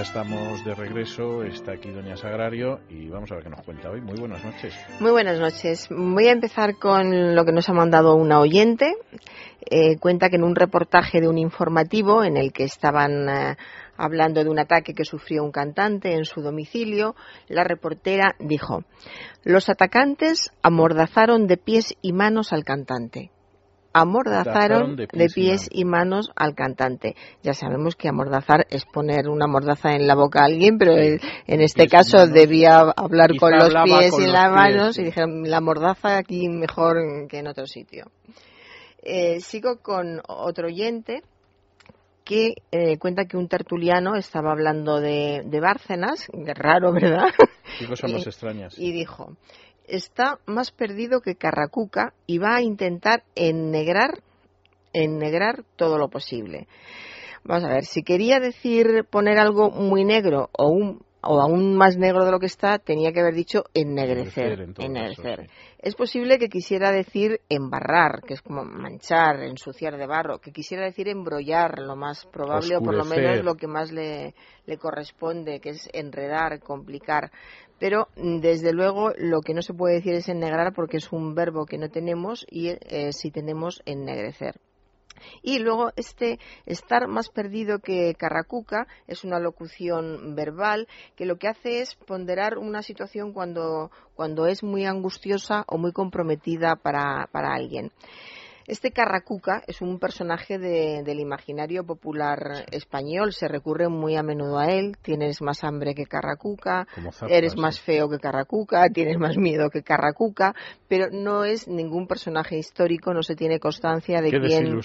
Ya estamos de regreso, está aquí Doña Sagrario y vamos a ver qué nos cuenta hoy. Muy buenas noches. Muy buenas noches. Voy a empezar con lo que nos ha mandado una oyente. Eh, cuenta que en un reportaje de un informativo en el que estaban eh, hablando de un ataque que sufrió un cantante en su domicilio, la reportera dijo, los atacantes amordazaron de pies y manos al cantante amordazaron de pies, de pies y, manos. y, manos. al cantante. Ya sabemos que amordazar es poner una mordaza en la boca a alguien, pero sí. en este pies caso debía hablar con los pies con y las manos y dijeron la mordaza aquí mejor que en otro sitio. Eh, sigo con otro oyente que eh, cuenta que un tertuliano estaba hablando de, de Bárcenas, raro, ¿verdad? Qué cosas más extrañas. Y dijo, está más perdido que Carracuca y va a intentar ennegrar, ennegrar todo lo posible. Vamos a ver, si quería decir poner algo muy negro o un o aún más negro de lo que está, tenía que haber dicho ennegrecer. sí. Es posible que quisiera decir embarrar, que es como manchar, ensuciar de barro, que quisiera decir embrollar, lo más probable, Oscurecer. o por lo menos lo que más le, le corresponde, que es enredar, complicar. Pero, desde luego, lo que no se puede decir es ennegrar porque es un verbo que no tenemos y eh, si tenemos ennegrecer. Y luego este estar más perdido que Carracuca es una locución verbal que lo que hace es ponderar una situación cuando, cuando es muy angustiosa o muy comprometida para, para alguien. Este Carracuca es un personaje de, del imaginario popular español, se recurre muy a menudo a él. Tienes más hambre que Carracuca, eres sí. más feo que Carracuca, tienes más miedo que Carracuca, pero no es ningún personaje histórico, no se tiene constancia de Qué quién.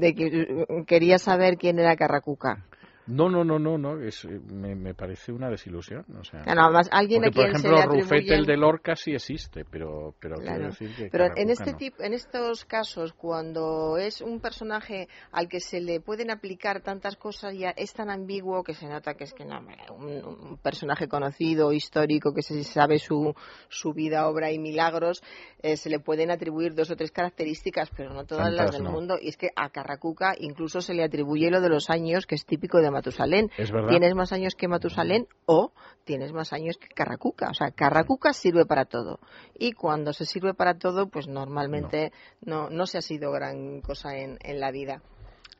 De que quería saber quién era Carracuca. No, no, no, no, no. Es, me, me, parece una desilusión. O sea, nada más alguien porque, a quien por ejemplo, se le atribuyen... Rufete el de Lorca sí existe, pero, pero Claro. quiero decir que Pero en este no. tipo, en estos casos, cuando es un personaje al que se le pueden aplicar tantas cosas, ya es tan ambiguo que se nota que es que no, un, un personaje conocido, histórico, que se sabe su, su vida, obra y milagros, eh, se le pueden atribuir dos o tres características, pero no todas Tantas las del no. mundo. Y es que a Carracuca incluso se le atribuye lo de los años, que es típico de Matusalén. Es verdad. Tienes más años que Matusalén o tienes más años que Carracuca. O sea, Carracuca sirve para todo. Y cuando se sirve para todo, pues normalmente no, no, se ha sido gran cosa en, en la vida.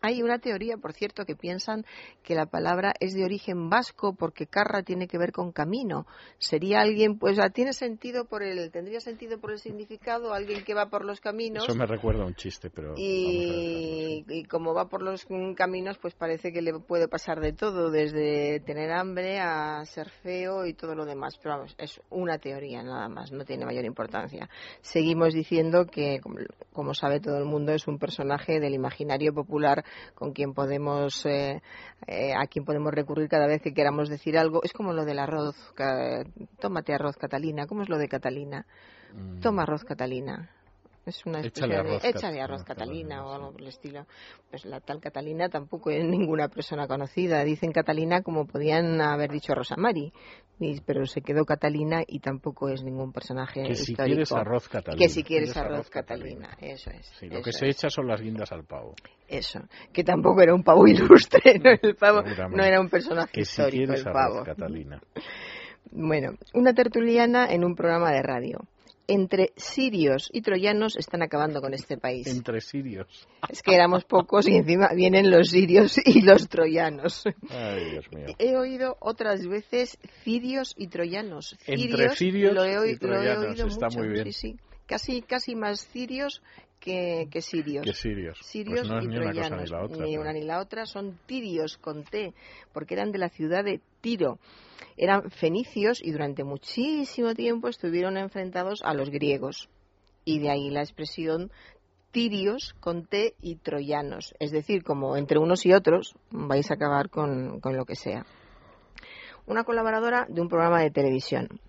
Hay una teoría, por cierto, que piensan que la palabra es de origen vasco porque carra tiene que ver con camino. Sería alguien, pues tiene sentido por el, tendría sentido por el significado, alguien que va por los caminos. Eso me recuerda a un chiste, pero. Y, y, como va por los caminos, pues parece que le puede pasar de todo, desde tener hambre a ser feo y todo lo demás. Pero vamos, es una teoría nada más, no tiene mayor importancia. Seguimos diciendo que, como sabe todo el mundo, es un personaje del imaginario popular con quien podemos eh, eh, a quien podemos recurrir cada vez que queramos decir algo es como lo del arroz tómate arroz Catalina ¿cómo es lo de Catalina? Mm. toma arroz Catalina es una échale arroz, de, échale arroz Catalina, Catalina o algo por el estilo. Pues la tal Catalina tampoco es ninguna persona conocida. Dicen Catalina como podían haber dicho Rosa Mari, pero se quedó Catalina y tampoco es ningún personaje que histórico. si quieres arroz Catalina. Que si quieres arroz, Catalina. Eso es. Sí, lo que es. se echa son las guindas al pavo. Eso, que tampoco era un pavo ilustre, no, el pavo no era un personaje que histórico, si quieres el arroz. Catalina. Bueno, una tertuliana en un programa de radio entre sirios y troyanos están acabando con este país. Entre sirios. Es que éramos pocos y encima vienen los sirios y los troyanos. Ay, Dios mío. He oído otras veces cirios y troyanos. Entre sirios lo he, y lo he troyanos. oído Está mucho. muy bien. Sí, sí. Casi, casi más sirios que, que sirios. Que sirios. Sirios pues no es y ni troyanos. una cosa ni la otra. Ni una ni la otra son tirios con T, porque eran de la ciudad de Tiro. Eran fenicios y durante muchísimo tiempo estuvieron enfrentados a los griegos. Y de ahí la expresión tirios con T y troyanos. Es decir, como entre unos y otros vais a acabar con, con lo que sea. una colaboradora de un programa de televisión.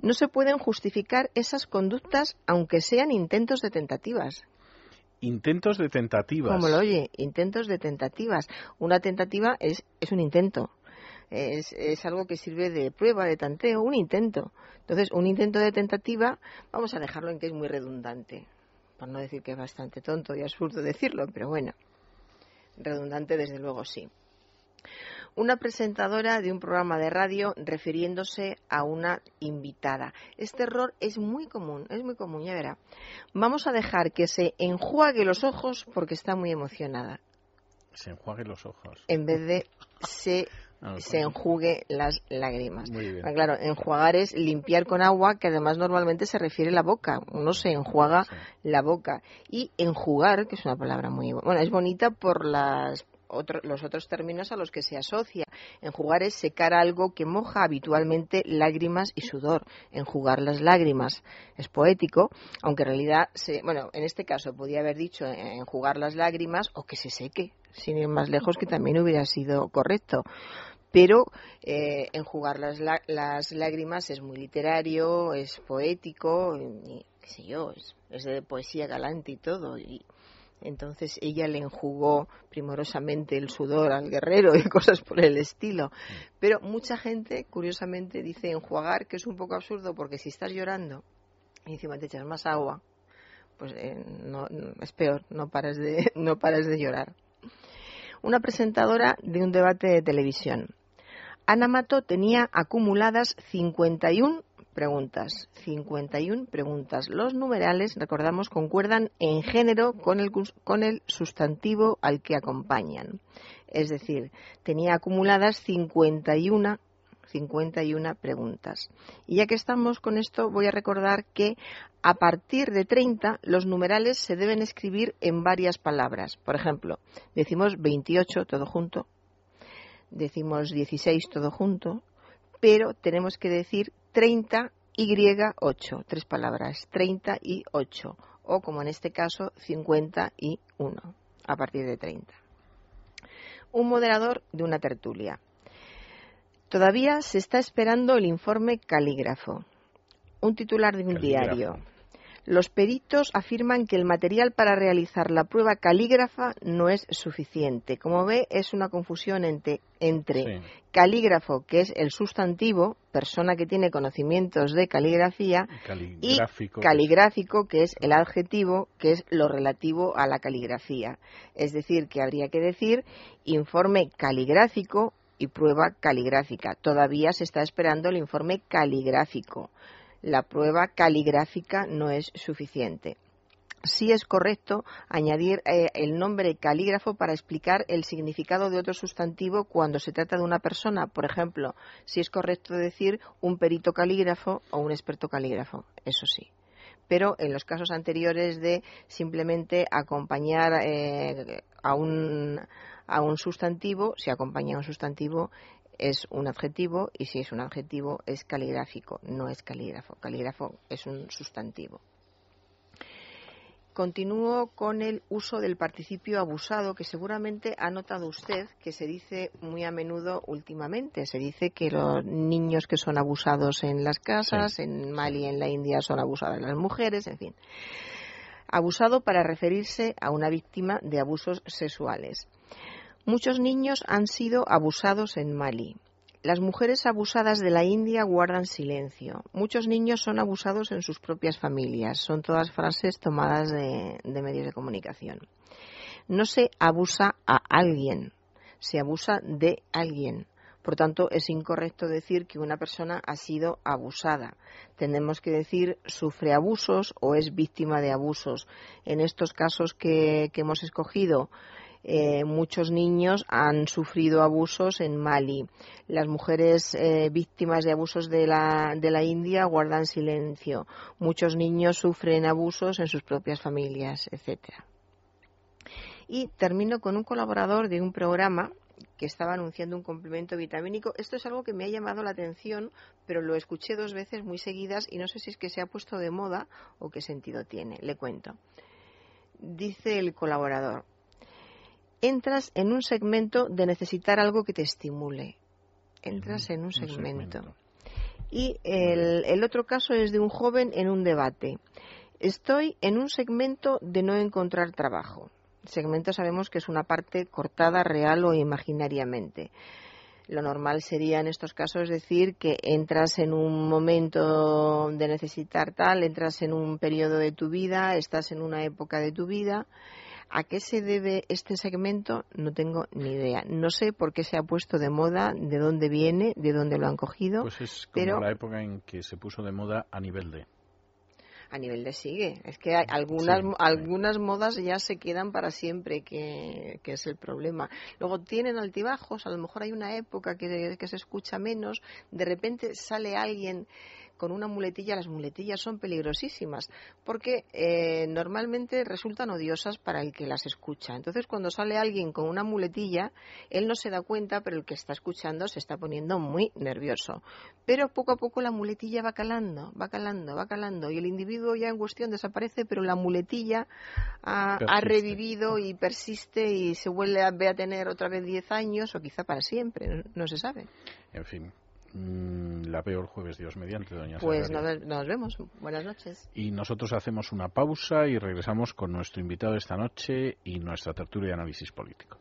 No se pueden justificar esas conductas aunque sean intentos de tentativas. Intentos de tentativas. Como lo oye, intentos de tentativas. Una tentativa es, es un intento. Es, es, algo que sirve de prueba, de tanteo, un intento. Entonces, un intento de tentativa, vamos a dejarlo en que es muy redundante, por no decir que es bastante tonto y absurdo decirlo, pero bueno, redundante desde luego sí una presentadora de un programa de radio refiriéndose a una invitada. Este error es muy común, es muy común, ya verá. Vamos a dejar que se enjuague los ojos porque está muy emocionada. Se enjuague los ojos. En vez de se ah, se enjugue las lágrimas. Muy bien. Ah, claro, enjuagar es limpiar con agua, que además normalmente se refiere a la boca. Uno se enjuaga la boca. Y enjugar, que es una palabra muy bueno, es bonita por las los otros términos a los que se asocia. Enjugar es secar algo que moja habitualmente lágrimas y sudor. Enjugar las lágrimas es poético, aunque en realidad, se, bueno, en este caso podía haber dicho enjugar las lágrimas o que se seque, sin ir más lejos, que también hubiera sido correcto pero eh, enjugar las, las, lágrimas es muy literario, es poético, y, qué sé yo, es, es, de poesía galante y todo. Y entonces ella le enjugó primorosamente el sudor al guerrero y cosas por el estilo. Pero mucha gente, curiosamente, dice enjuagar, que es un poco absurdo porque si estás llorando y encima te echas más agua, pues eh, no, es peor, no paras, de, no paras de llorar. Una presentadora de un debate de televisión. Ana Mato tenía acumuladas 51 preguntas, 51 preguntas. Los numerales, recordamos, concuerdan en género con el, con el sustantivo al que acompañan. Es decir, tenía acumuladas 51 51 preguntas. Y ya que estamos con esto, voy a recordar que a partir de 30 los numerales se deben escribir en varias palabras. Por ejemplo, decimos 28 todo junto, decimos 16 todo junto, pero tenemos que decir 30 y 8, tres palabras, 30 y 8, o como en este caso, 51, a partir de 30. Un moderador de una tertulia. Todavía se está esperando el informe calígrafo. Un titular de un diario. Los peritos afirman que el material para realizar la prueba calígrafa no es suficiente. Como ve, es una confusión entre, calígrafo, que es el sustantivo, persona que tiene conocimientos de caligrafía, y caligráfico, que es el adjetivo, que es lo relativo a la caligrafía. Es decir, que habría que decir informe caligráfico y prueba caligráfica. Todavía se está esperando el informe caligráfico la prueba caligráfica no es suficiente. Sí es correcto añadir eh, el nombre calígrafo para explicar el significado de otro sustantivo cuando se trata de una persona. Por ejemplo, si es correcto decir un perito calígrafo o un experto calígrafo. Eso sí pero en los casos anteriores de simplemente acompañar eh, a, un, a un sustantivo, si acompaña a un sustantivo, es un adjetivo y si es un adjetivo es caligráfico, no es calígrafo. Calígrafo es un sustantivo. Continúo con el uso del participio abusado, que seguramente ha notado usted que se dice muy a menudo últimamente. Se dice que los niños que son abusados en las casas, en Mali, en la India, son abusadas las mujeres, en fin. Abusado para referirse a una víctima de abusos sexuales. Muchos niños han sido abusados en Mali. Las mujeres abusadas de la India guardan silencio. Muchos niños son abusados en sus propias familias. Son todas frases tomadas de, medios de comunicación. No se abusa a alguien, se abusa de alguien. Por tanto, es incorrecto decir que una persona ha sido abusada. Tenemos que decir sufre abusos o es víctima de abusos. En estos casos que hemos escogido, eh, muchos niños han sufrido abusos en Mali. Las mujeres eh, víctimas de abusos de la, de la India guardan silencio. Muchos niños sufren abusos en sus propias familias, etcétera. Y termino con un colaborador de un programa que estaba anunciando un complemento vitamínico. Esto es algo que me ha llamado la atención, pero lo escuché dos veces muy seguidas y no sé si es que se ha puesto de moda o qué sentido tiene. Le cuento. Dice el colaborador, entras en un segmento de necesitar algo que te estimule. entras en un, segmento. Y el, el otro caso es de un joven en un debate. Estoy en un segmento de no encontrar trabajo. Segmento sabemos que es una parte cortada real o imaginariamente. Lo normal sería en estos casos decir que entras en un momento de necesitar tal, entras en un periodo de tu vida, estás en una época de tu vida. ¿A qué se debe este segmento? No tengo ni idea. No sé por qué se ha puesto de moda, de dónde viene, de dónde lo han cogido. Pues es como pero- la época en que se puso de moda a nivel de. A nivel de sigue. Es que hay algunas, Sí, algunas modas ya se quedan para siempre, que, que es el problema. Luego tienen altibajos, a lo mejor hay una época que, que se escucha menos, de repente sale alguien con una muletilla, las muletillas son peligrosísimas, porque eh, normalmente resultan odiosas para el que las escucha. Entonces, cuando sale alguien con una muletilla, él no se da cuenta, pero el que está escuchando se está poniendo muy nervioso. Pero poco a poco la muletilla va calando, va calando, va calando, y el individuo ya en cuestión desaparece, pero la muletilla ha, ha revivido y persiste y se vuelve a, ve a tener otra vez 10 años o quizá para siempre, no, no se sabe. En fin, mm, la peor jueves Dios mediante, doña Pues nos, nos vemos. Buenas noches. Y nosotros hacemos una pausa y regresamos con nuestro invitado esta noche y nuestra tertulia de análisis político.